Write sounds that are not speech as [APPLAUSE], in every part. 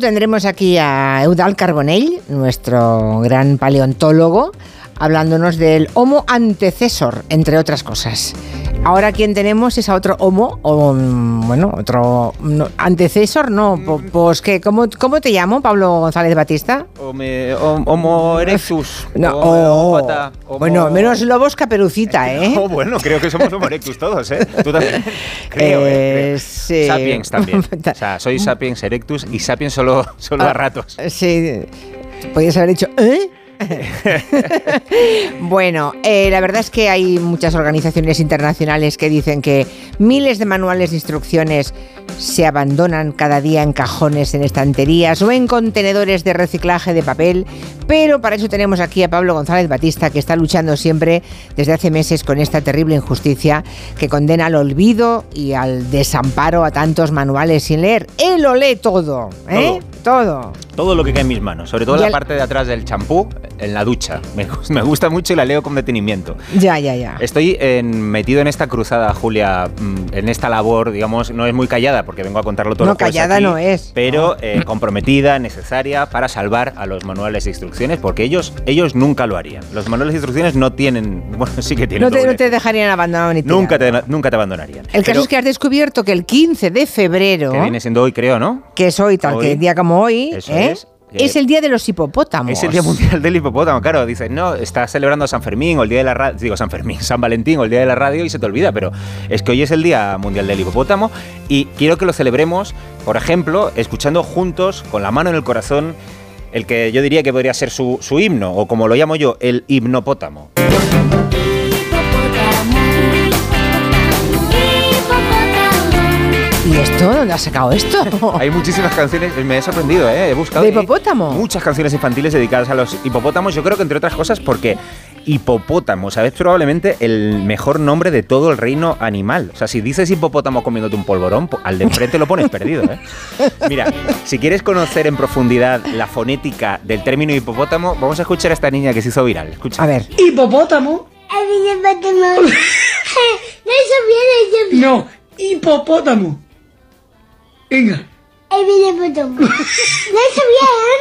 tendremos aquí a Eudal Carbonell, nuestro gran paleontólogo, hablándonos del Homo antecesor, entre otras cosas. Ahora quién tenemos es a otro Homo, o mm, bueno, otro no, antecesor, no, pues que, ¿cómo, ¿cómo te llamo, Pablo González Batista? Home- hom- Homo erectus. No, oh, homo- bueno, menos lobos caperucita, [LAUGHS] ¿eh? Oh, bueno, creo que somos Homo erectus [LAUGHS] todos, ¿eh? Tú también. [LAUGHS] Creo, Eh, ¿eh? sí. Sapiens también. O sea, soy Sapiens erectus y Sapiens solo, solo a Ah, ratos. Sí, podrías haber dicho, ¿eh? [LAUGHS] bueno, eh, la verdad es que hay muchas organizaciones internacionales que dicen que miles de manuales de instrucciones se abandonan cada día en cajones, en estanterías o en contenedores de reciclaje de papel, pero para eso tenemos aquí a Pablo González Batista, que está luchando siempre desde hace meses con esta terrible injusticia que condena al olvido y al desamparo a tantos manuales sin leer. Él lo lee todo, ¿eh? Todo. Todo lo que cae en mis manos, sobre todo Y la al- parte de atrás del champú, en la ducha. [LAUGHS] Me, gus- me gusta mucho y la leo con detenimiento. Ya, ya, ya. Estoy en- metido en esta cruzada, Julia, mm, en esta labor, digamos, no es muy callada porque vengo a contarlo todo. No, callada aquí, no es. Pero eh, comprometida, necesaria para salvar a los manuales de instrucciones porque ellos, ellos nunca lo harían. Los manuales de instrucciones no tienen, [LAUGHS] bueno, sí que tienen. No te, no te dejarían abandonado ni tirado. nunca te, nunca te abandonarían. El caso es que has descubierto que el 15 de febrero, que viene siendo hoy, creo, ¿no? que es hoy, tal Hoy. que día como hoy, Eso ¿eh? es. Eh, es el día de los hipopótamos. Es el Día Mundial del Hipopótamo, claro. Dices, no, estás celebrando San Fermín o el Día de la Radio. Digo, San Fermín, San Valentín o el Día de la Radio y se te olvida, pero es que hoy es el Día Mundial del Hipopótamo y quiero que lo celebremos, por ejemplo, escuchando juntos, con la mano en el corazón, el que yo diría que podría ser su, su himno, o como lo llamo yo, el hipnopótamo. ¿Y esto? ¿Dónde has sacado esto? [LAUGHS] Hay muchísimas canciones, me he sorprendido, ¿eh? he buscado. ¿De hipopótamo? Muchas canciones infantiles dedicadas a los hipopótamos, yo creo que entre otras cosas porque hipopótamo, ¿sabes? Probablemente el mejor nombre de todo el reino animal. O sea, si dices hipopótamo comiéndote un polvorón, po- al de enfrente lo pones perdido, ¿eh? Mira, si quieres conocer en profundidad la fonética del término hipopótamo, vamos a escuchar a esta niña que se hizo viral. Escucha. A ver. Hipopótamo. Hipopótamo. [LAUGHS] [LAUGHS] No, hipopótamo. Venga. Hipopótamo. Eso bien.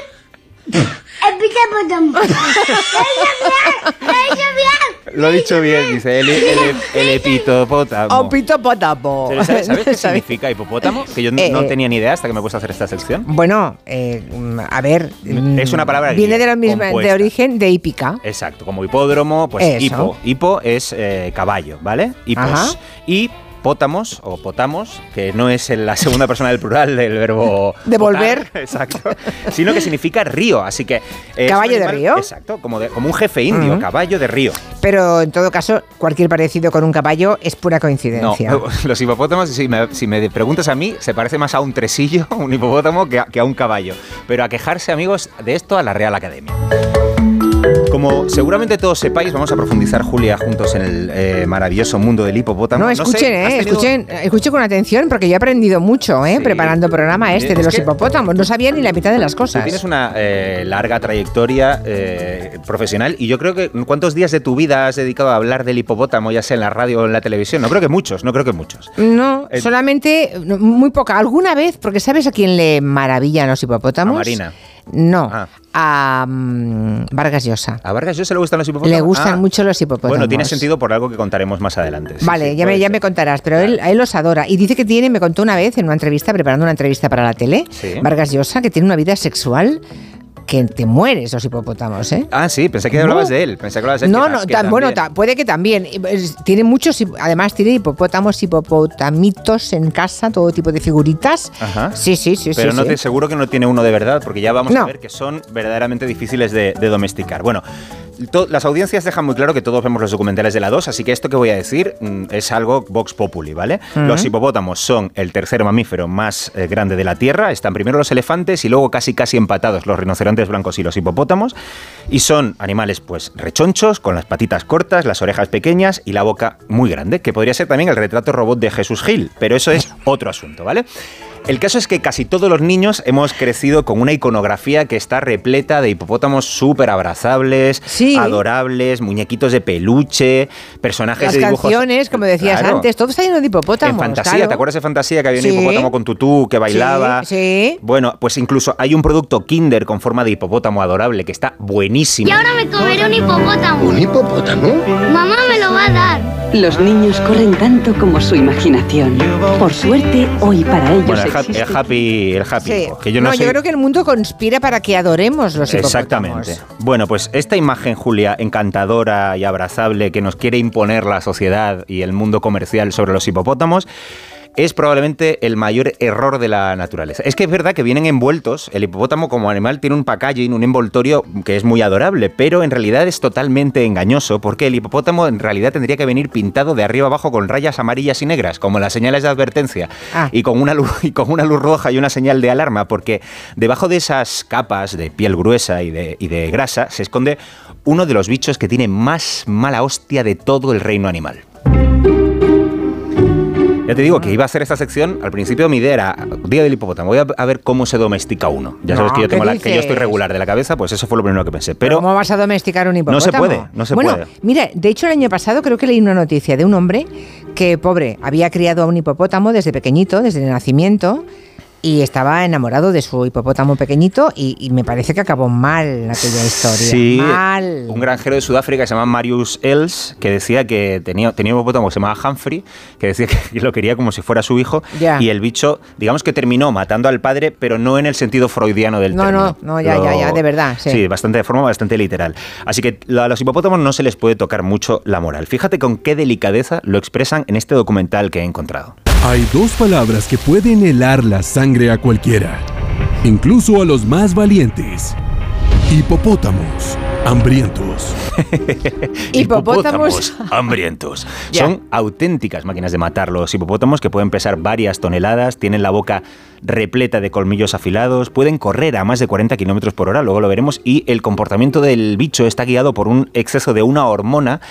Hipopótamo. Eso bien. Eso bien. Lo he dicho bien, dice el, el, el epitopótamo. Pitopótamo. Pero ¿Sabes, sabes [LAUGHS] qué significa hipopótamo? Que yo no- Eh, no eh. tenía ni idea hasta que me puse a hacer esta sección. Bueno, eh, mm, a ver. mm, Es una palabra Viene de la misma, de origen de hípica. Exacto, como hipódromo, pues Eso. hipo. Hipo es eh, caballo, ¿vale? Hipos. Ajá. Y pótamos o potamos, que no es en la segunda persona del plural del verbo Devolver. potar, [LAUGHS] exacto, sino que significa río, así que es ¿Caballo de río? Exacto, como, de- como un jefe indio, caballo de río. Pero en todo caso, cualquier parecido con un caballo es pura No, coincidencia. [LAUGHS] los hipopótamos, si me, si me preguntas a mí, se parece más a un tresillo, [LAUGHS] un hipopótamo, que a, que a un caballo. Pero a quejarse, amigos, de esto a la Real Academia. Como seguramente todos sepáis, vamos a profundizar, Julia, juntos en el eh, maravilloso mundo del hipopótamo. No, escuchen, ¿has eh, tenido- escuchen, escuchen con atención porque yo he aprendido mucho, eh, Sí. preparando el programa este Es de los que- hipopótamos. No sabía ni la mitad de las Tú cosas. tienes una eh, larga trayectoria eh, profesional y yo creo que ¿cuántos días de tu vida has dedicado a hablar del hipopótamo, ya sea en la radio o en la televisión? No creo que muchos, no creo que muchos. No, Eh, solamente muy poca. ¿Alguna vez? Porque ¿sabes a quién le maravillan los hipopótamos? A Marina. No, Ah. a mm, Vargas Llosa. ¿A Vargas Llosa le gustan los hipopótamos? Le gustan Ah, mucho los hipopótamos. Bueno, tiene sentido por algo que contaremos más adelante. Sí, Vale, sí, ya, me, ya me contarás, pero él, él los adora. Y dice que tiene, me contó una vez en una entrevista, preparando una entrevista para la tele, Sí. Vargas Llosa, que tiene una vida sexual que te mueres los hipopótamos, ¿eh? Ah, sí, pensé que hablabas de él. Pensé que hablabas de No, que- no, que tan- bueno, ta- puede que también. Pues, Tiene muchos, además tiene hipopótamos, hipopotamitos en casa, todo tipo de figuritas. Ajá. Sí, sí, sí, Pero sí. no sí. te seguro que no tiene uno de verdad, porque ya vamos a No. ver que son verdaderamente difíciles de, de domesticar. Bueno, las audiencias dejan muy claro que todos vemos los documentales de la 2, así que esto que voy a decir mm, es algo Vox Populi, ¿vale? Los hipopótamos son el tercer mamífero más eh, grande de la Tierra, están primero los elefantes y luego casi casi empatados los rinocerontes blancos y los hipopótamos, y son animales pues rechonchos, con las patitas cortas, las orejas pequeñas y la boca muy grande, que podría ser también el retrato robot de Jesús Gil, pero eso es [LAUGHS] otro asunto, ¿vale? El caso es que casi todos los niños hemos crecido con una iconografía que está repleta de hipopótamos súper abrazables, Sí. adorables, muñequitos de peluche, personajes Las de dibujos. canciones, como decías Claro. antes, todo está lleno de hipopótamos. En fantasía, claro. ¿te acuerdas de fantasía que había Sí. un hipopótamo con tutú que bailaba? Sí, sí. Bueno, pues incluso hay un producto Kinder con forma de hipopótamo adorable que está buenísimo. Y ahora me comeré un hipopótamo. ¿Un hipopótamo? Mamá me lo va a dar. Los niños corren tanto como su imaginación. Por suerte, hoy para ellos Bueno, el, ha- existe... el happy, el happy, Sí. Hippo, que yo no, soy- yo creo que el mundo conspira para que adoremos los hipopótamos. Exactamente. Bueno, pues esta imagen, Julia, encantadora y abrazable que nos quiere imponer la sociedad y el mundo comercial sobre los hipopótamos, es probablemente el mayor error de la naturaleza. Es que es verdad que vienen envueltos, el hipopótamo como animal tiene un packaging, un envoltorio que es muy adorable, pero en realidad es totalmente engañoso porque el hipopótamo en realidad tendría que venir pintado de arriba abajo con rayas amarillas y negras, como las señales de advertencia, Ah. y con una luz y con una luz roja y una señal de alarma, porque debajo de esas capas de piel gruesa y de, y de grasa se esconde uno de los bichos que tiene más mala hostia de todo el reino animal. Ya te digo que iba a hacer esta sección, al principio mi idea era, día del hipopótamo, voy a, a ver cómo se domestica uno. Ya sabes No, que yo, tengo ¿qué la- que yo estoy regular de la cabeza, pues eso fue lo primero que pensé. Pero ¿Cómo vas a domesticar un hipopótamo? No se puede, no se bueno, puede. Mira, de hecho el año pasado creo que leí una noticia de un hombre que, pobre, había criado a un hipopótamo desde pequeñito, desde el nacimiento, y estaba enamorado de su hipopótamo pequeñito y, y me parece que acabó mal aquella historia. Sí, Mal. un granjero de Sudáfrica que se llama Marius Els, que decía que tenía, tenía un hipopótamo que se llamaba Humphrey, que decía que lo quería como si fuera su hijo, y el bicho, digamos que terminó matando al padre, pero no en el sentido freudiano del No, término. no, no, ya, ya, ya, de verdad, sí. Sí, bastante de forma bastante literal. Así que a los hipopótamos no se les puede tocar mucho la moral. Fíjate con qué delicadeza lo expresan en este documental que he encontrado. Hay dos palabras que pueden helar la sangre a cualquiera, incluso a los más valientes. Hipopótamos, hambrientos. [LAUGHS] Hipopótamos. hambrientos. [LAUGHS] Son auténticas máquinas de matar los hipopótamos que pueden pesar varias toneladas, tienen la boca repleta de colmillos afilados, pueden correr a más de 40 kilómetros por hora, luego lo veremos, y el comportamiento del bicho está guiado por un exceso de una hormona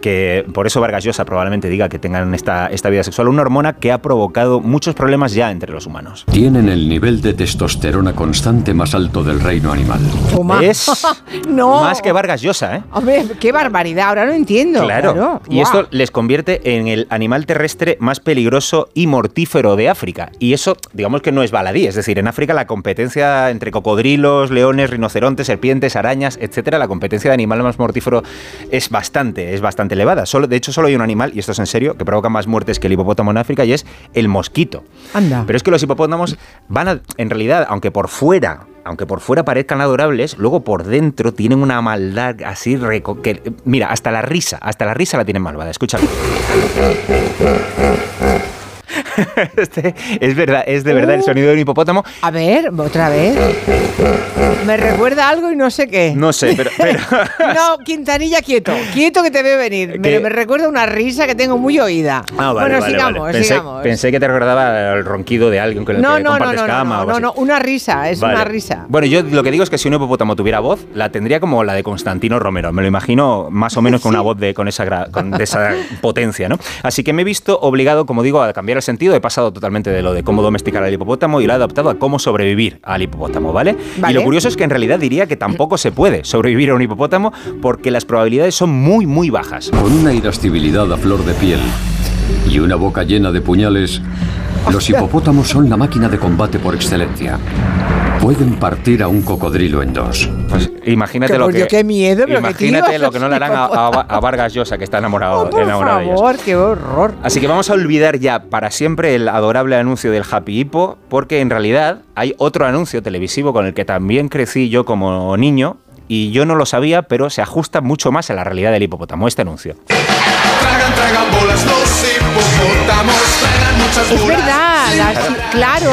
que por eso Vargas Llosa probablemente diga que tengan esta, esta vida sexual, una hormona que ha provocado muchos problemas ya entre los humanos. Tienen el nivel de testosterona constante más alto del reino animal. Toma. Es [LAUGHS] no. más que Vargas Llosa, ¿eh? Hombre, qué barbaridad, ahora no entiendo. Claro. Y esto les convierte en el animal terrestre más peligroso y mortífero de África. Y eso, digamos que no es baladí. Es decir, en África la competencia entre cocodrilos, leones, rinocerontes, serpientes, arañas, etcétera, la competencia de animal más mortífero es bastante, es bastante elevada. Solo, de hecho, solo hay un animal, y esto es en serio, que provoca más muertes que el hipopótamo en África y es el mosquito. Anda. Pero es que los hipopótamos van a, en realidad, aunque por fuera, aunque por fuera parezcan adorables, luego por dentro tienen una maldad así reco- que mira, hasta la risa, hasta la risa la tienen malvada. Escúchalo. [LAUGHS] Este es verdad, es de verdad el sonido de un hipopótamo. A ver, otra vez. Me recuerda algo y no sé qué. No sé, pero, pero [LAUGHS] No, Quintanilla, quieto. Quieto que te veo venir. Me, recuerda una risa que tengo muy oída. Ah, vale, bueno, vale, sigamos, vale. Pensé, sigamos. pensé que te recordaba el ronquido de alguien con el no, que no, no, compartes no, cama no, o no, así. no, una risa, es una risa. Bueno, yo lo que digo es que si un hipopótamo tuviera voz, la tendría como la de Constantino Romero. Me lo imagino más o menos con [LAUGHS] una voz de, con, esa, con de esa potencia, ¿no? Así que me he visto obligado, como digo, a cambiar el sentido. He pasado totalmente de lo de cómo domesticar al hipopótamo y lo he adaptado a cómo sobrevivir al hipopótamo, ¿vale? Vale. Y lo curioso es que en realidad diría que tampoco se puede sobrevivir a un hipopótamo porque las probabilidades son muy, muy bajas. Con una irascibilidad a flor de piel y una boca llena de puñales, los hipopótamos son la máquina de combate por excelencia. Pueden partir a un cocodrilo en dos. Pues imagínate lo que. Qué miedo, pero Imagínate lo que no le harán a, a- hipopótamos. a Vargas Llosa, que está enamorado, Oh, por enamorado de ellos. qué horror. Así que vamos a olvidar ya para siempre el adorable anuncio del Happy Hippo, porque en realidad hay otro anuncio televisivo con el que también crecí yo como niño, y yo no lo sabía, pero se ajusta mucho más a la realidad del hipopótamo, este anuncio. Tragan, tragan bolas los hipopótamos, tragan muchas Es bolas. verdad, claro.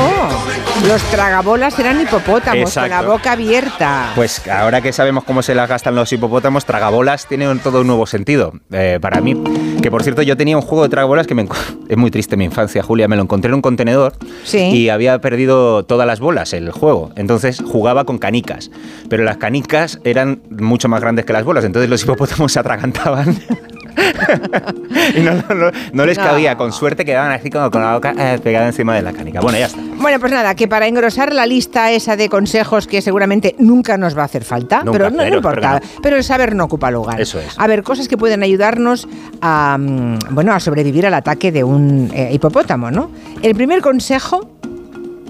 Los tragabolas eran hipopótamos con la boca abierta. Pues ahora que sabemos cómo se las gastan los hipopótamos, tragabolas tiene todo un nuevo sentido. Eh, para mí, que por cierto yo tenía un juego de tragabolas que me [LAUGHS] es muy triste mi infancia, Julia, me lo encontré en un contenedor Sí. y había perdido todas las bolas el juego. Entonces jugaba con canicas, pero las canicas eran mucho más grandes que las bolas, entonces los hipopótamos se atragantaban. [LAUGHS] [LAUGHS] y no, no- no- no les cabía. Con suerte quedaban así como con la boca eh, pegada encima de la canica. Bueno, ya está. Bueno, pues nada, que para engrosar la lista esa de consejos que seguramente nunca nos va a hacer falta, Nunca, pero no, importa, pero el saber no ocupa lugar. Eso es. A ver, cosas que pueden ayudarnos a, mm, bueno, a sobrevivir al ataque de un eh, hipopótamo, ¿no? El primer consejo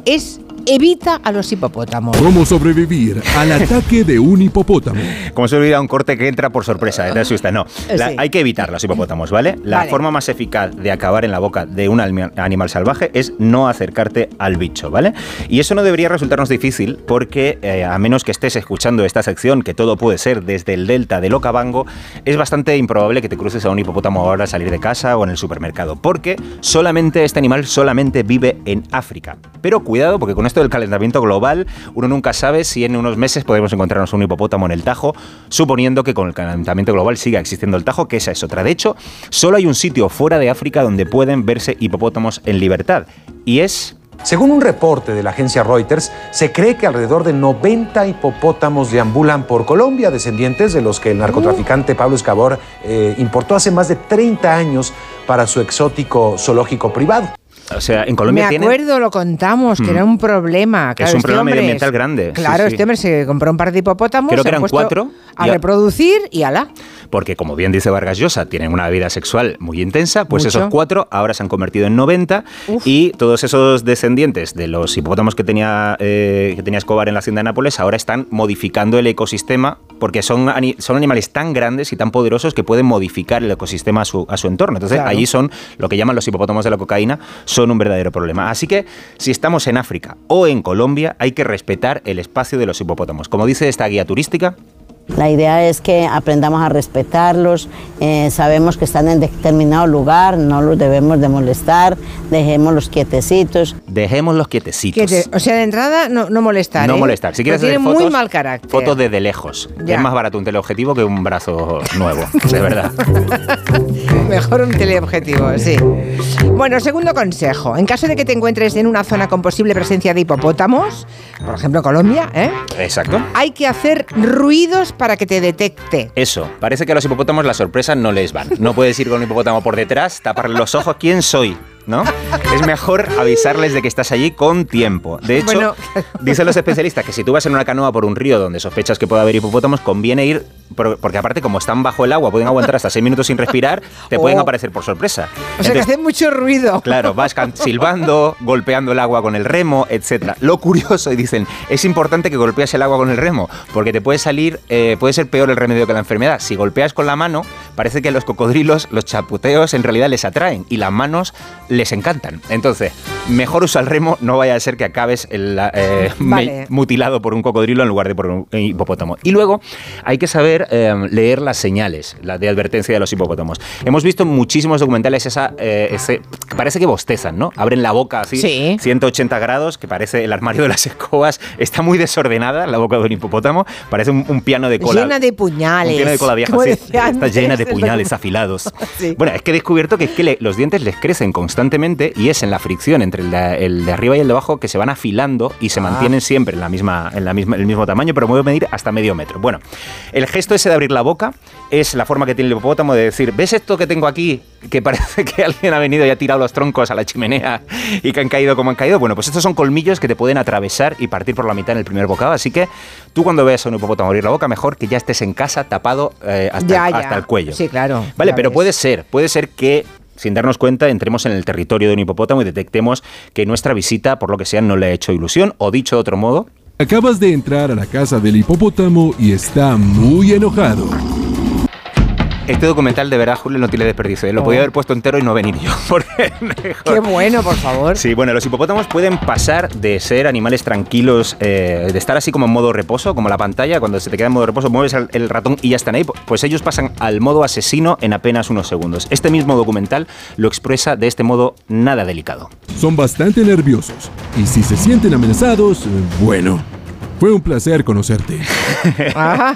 es evita a los hipopótamos. ¿Cómo sobrevivir al ataque de un hipopótamo? Como se olvida un corte que entra por sorpresa, te asusta. No, La- Sí. hay que evitar los hipopótamos, ¿vale? La Vale. forma más eficaz de acabar en la boca de un animal salvaje es no acercarte al bicho, ¿vale? Y eso no debería resultarnos difícil porque, eh, a menos que estés escuchando esta sección, que todo puede ser desde el delta del Okavango, es bastante improbable que te cruces a un hipopótamo ahora al salir de casa o en el supermercado, porque solamente este animal solamente vive en África. Pero cuidado, porque con esto del calentamiento global, uno nunca sabe si en unos meses podemos encontrarnos un hipopótamo en el Tajo, suponiendo que con el calentamiento global siga existiendo el Tajo, que esa es otra. De hecho, solo hay un sitio fuera de África donde pueden verse hipopótamos en libertad, y es Según un reporte de la agencia Reuters, se cree que alrededor de 90 hipopótamos deambulan por Colombia, descendientes de los que el narcotraficante Pablo Escobar eh, importó hace más de 30 años para su exótico zoológico privado. O sea, en Colombia Me acuerdo, lo contamos, que Mm. era un problema. Es Claro, un este problema hombre medioambiental es- grande, Claro, sí. este hombre se compró un par de hipopótamos. Creo que eran cuatro, A y a- reproducir y ala. Porque como bien dice Vargas Llosa, tienen una vida sexual muy intensa, pues Mucho. esos cuatro ahora se han convertido en 90 y todos esos descendientes de los hipopótamos que tenía, eh, que tenía Escobar en la hacienda de Nápoles ahora están modificando el ecosistema porque son, son animales tan grandes y tan poderosos que pueden modificar el ecosistema a su, a su entorno. Entonces Claro. allí son lo que llaman los hipopótamos de la cocaína, son un verdadero problema. Así que si estamos en África o en Colombia hay que respetar el espacio de los hipopótamos. Como dice esta guía turística, La idea es que aprendamos a respetarlos, eh, sabemos que están en determinado lugar, no los debemos de molestar, dejémoslos quietecitos. dejémoslos quietecitos. O sea, de entrada no, no molestar. No ¿eh? molestar. Si quieres hacer fotos, muy mal carácter. Fotos desde lejos. Ya. Es más barato un teleobjetivo que un brazo nuevo, de [LAUGHS] verdad. [LAUGHS] [LAUGHS] Mejor un teleobjetivo, sí. Bueno, segundo consejo. En caso de que te encuentres en una zona con posible presencia de hipopótamos, por ejemplo Colombia, ¿eh? Exacto. hay que hacer ruidos para que te detecte. Eso, parece que a los hipopótamos las sorpresas no les van. No puedes ir con un hipopótamo por detrás, taparle los ojos, ¿quién soy? ¿No? Es mejor avisarles de que estás allí con tiempo. De hecho, Bueno. dicen los especialistas que si tú vas en una canoa por un río donde sospechas que puede haber hipopótamos, conviene ir, por- porque aparte como están bajo el agua, pueden aguantar hasta seis minutos sin respirar, te pueden Oh. aparecer por sorpresa. O sea, que Entonces, hace mucho ruido. Claro, vas [LAUGHS] silbando, golpeando el agua con el remo, etcétera. Lo curioso, y dicen, es importante que golpees el agua con el remo, porque te puede salir, eh, puede ser peor el remedio que la enfermedad. Si golpeas con la mano, parece que los cocodrilos, los chaputeos, en realidad les atraen y las manos les encantan. Entonces, mejor usa el remo, no vaya a ser que acabes el, eh, [LAUGHS] Vale. mutilado por un cocodrilo en lugar de por un hipopótamo. Y luego hay que saber eh, leer las señales, las de advertencia de los hipopótamos. Hemos visto en muchísimos documentales esa, eh, ese, que parece que bostezan, ¿no? Abren la boca así, Sí. 180 grados, que parece el armario de las escobas. Está muy desordenada la boca de un hipopótamo, parece un, un piano de cola. Llena de puñales. Un piano de cola vieja, sí. Está llena de puñales afilados. [LAUGHS] Sí. Bueno, es que he descubierto que, es que le- los dientes les crecen constantemente y es en la fricción entre el de, el de arriba y el de abajo que se van afilando y Ah. se mantienen siempre en la misma, en la misma, el mismo tamaño, pero puede medir hasta medio metro. Bueno, el gesto ese de abrir la boca es la forma que tiene el hipopótamo de decir, ¿ves esto que tengo aquí? Que parece que alguien ha venido y ha tirado los troncos a la chimenea y que han caído como han caído. Bueno, pues estos son colmillos que te pueden atravesar y partir por la mitad en el primer bocado. Así que tú cuando veas a un hipopótamo abrir la boca, mejor que ya estés en casa tapado eh, hasta, Ya, ya. hasta el cuello. Sí, claro. Vale, pero ves. puede ser, puede ser que sin darnos cuenta entremos en el territorio de un hipopótamo y detectemos que nuestra visita, por lo que sea, no le ha hecho ilusión, o dicho de otro modo, Acabas de entrar a la casa del hipopótamo y está muy enojado. Este documental de verdad, Julio, no tiene desperdicio. ¿eh? Lo Oh. podía haber puesto entero y no venir yo. [LAUGHS] Porque mejor. Qué bueno, por favor. Sí, bueno, los hipopótamos pueden pasar de ser animales tranquilos, eh, de estar así como en modo reposo, como la pantalla, cuando se te queda en modo reposo, mueves el, el ratón y ya están ahí. Pues ellos pasan al modo asesino en apenas unos segundos. Este mismo documental lo expresa de este modo nada delicado. Son bastante nerviosos y si se sienten amenazados, bueno, fue un placer conocerte. [LAUGHS] Ah,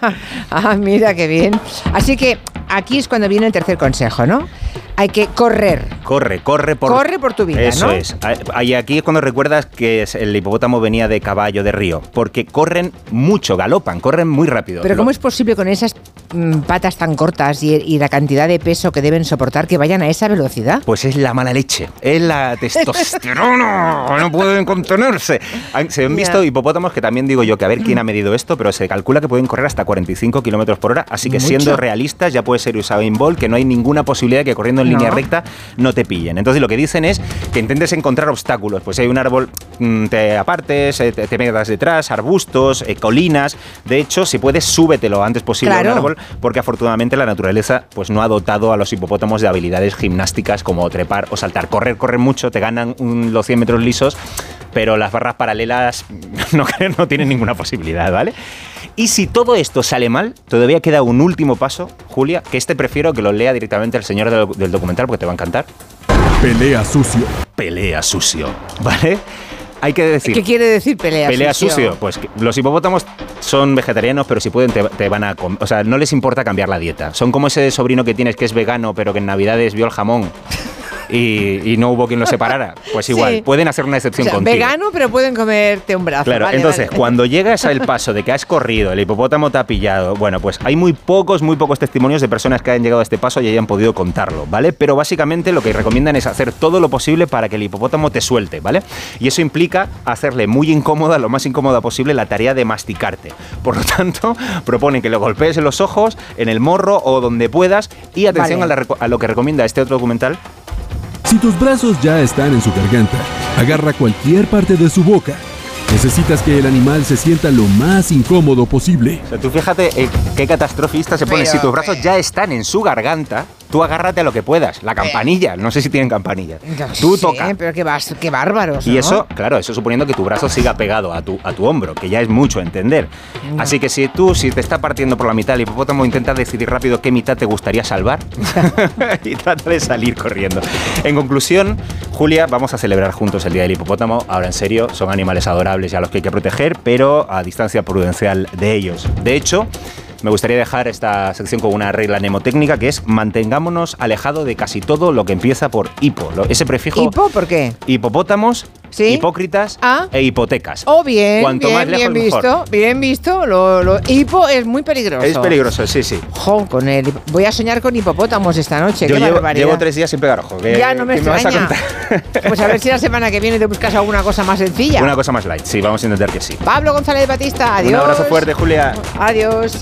ah, mira qué bien. Así que aquí es cuando viene el tercer consejo, ¿no? Hay que correr, corre, corre por... Corre por tu vida, Eso ¿no? es. Ah, Y aquí es cuando recuerdas que el hipopótamo venía de caballo de río, porque corren mucho, galopan, corren muy rápido. Pero Lo- ¿cómo es posible con esas mm, patas tan cortas y, y la cantidad de peso que deben soportar que vayan a esa velocidad? Pues es la mala leche, es la [LAUGHS] testosterona, no pueden contenerse. Se han visto Ya. hipopótamos que también digo yo que a ver quién ha medido esto, pero se calcula que pueden correr hasta 45 kilómetros por hora, así que Mucho. siendo realistas ya puede ser Usain Bolt, que no hay ninguna posibilidad de que corriendo en línea No. recta no te pillen. Entonces lo que dicen es que intentes encontrar obstáculos, pues si hay un árbol mm, te apartes, eh, te, te metas detrás, arbustos, eh, colinas. De hecho, si puedes súbete lo antes posible a Claro. un árbol, porque afortunadamente la naturaleza pues no ha dotado a los hipopótamos de habilidades gimnásticas como trepar o saltar. Correr, corren mucho, te ganan un- los 100 metros lisos, pero las barras paralelas [LAUGHS] no, no tienen ninguna posibilidad, ¿vale? Y si todo esto sale mal, todavía queda un último paso, Julia, que este prefiero que lo lea directamente el señor del, del documental porque te va a encantar. Pelea sucio. Pelea sucio, ¿vale? Hay que decir... ¿Qué quiere decir pelea, Pelea sucio. Pues que los hipopótamos son vegetarianos, pero si pueden te, te van a... O sea, no les importa cambiar la dieta. Son como ese sobrino que tienes que es vegano, pero que en Navidades vio el jamón y, y no hubo quien lo separara. Pues Sí. igual, pueden hacer una O excepción sea, contigo. vegano, pero pueden comerte un brazo. Claro, Vale, entonces vale. cuando [LAUGHS] llegas al paso de que has corrido, el hipopótamo te ha pillado, bueno, pues hay muy pocos, muy pocos testimonios de personas que hayan llegado a este paso y hayan podido contarlo, ¿vale? Pero básicamente lo que recomiendan es hacer todo lo posible para que el hipopótamo te suelte, ¿vale? Y eso implica hacerle muy incómoda, lo más incómoda posible, la tarea de masticarte. Por lo tanto, [LAUGHS] proponen que lo golpees en los ojos, en el morro o donde puedas y atención Vale. a, la reco- a lo que recomienda este otro documental, Si tus brazos ya están en su garganta, agarra cualquier parte de su boca. Necesitas que el animal se sienta lo más incómodo posible. O sea, tú fíjate eh, qué catastrofista se pone. Pero, si tus brazos ya están en su garganta, tú agárrate a lo que puedas. La campanilla, no sé si tienen campanilla. No Tú sé, toca. pero qué, vas, qué bárbaros. Y ¿no? eso, claro, eso suponiendo que tu brazo siga pegado a tu, a tu hombro, que ya es mucho entender. Así que si tú, si te está partiendo por la mitad el hipopótamo, intenta decidir rápido qué mitad te gustaría salvar [LAUGHS] y trata de salir corriendo. En conclusión, Julia, vamos a celebrar juntos el Día del Hipopótamo. Ahora, en serio, son animales adorables y a los que hay que proteger, pero a distancia prudencial de ellos. De hecho, me gustaría dejar esta sección con una regla mnemotécnica que es mantengámonos alejado de casi todo lo que empieza por hipo. Ese prefijo ¿Hipo? ¿Por qué? hipopótamos, Sí. hipócritas Ah. e hipotecas. Oh, bien, Cuanto bien, más lejos, bien mejor. visto, bien visto. Lo, lo- hipo es muy peligroso. Es peligroso, sí, sí. Jo, con el, voy a soñar con hipopótamos esta noche. Yo qué llevo, tres días sin pegar ojo. ¿Qué- Ya no me a extraña. contar? [LAUGHS] Pues a ver si la semana que viene te buscas alguna cosa más sencilla. Una cosa más light, sí, vamos a intentar que sí. Pablo González Batista, adiós. Un abrazo fuerte, Julia. Adiós.